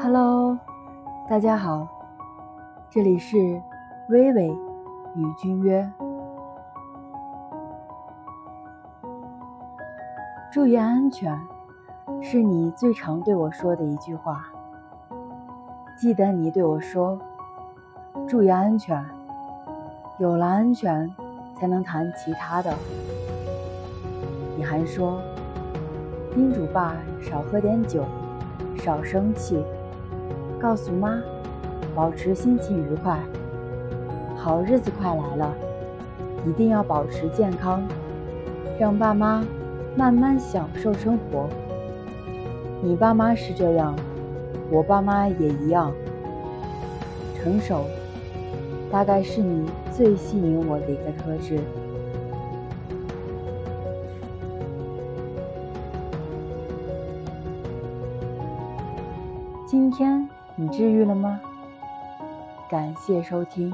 Hello，大家好，这里是微微与君约。注意安全，是你最常对我说的一句话。记得你对我说：“注意安全，有了安全，才能谈其他的。”你还说，叮嘱爸少喝点酒，少生气，告诉妈保持心情愉快。好日子快来了，一定要保持健康，让爸妈慢慢享受生活。你爸妈是这样，我爸妈也一样。成熟，大概是你最吸引我的一个特质。今天你治愈了吗？感谢收听。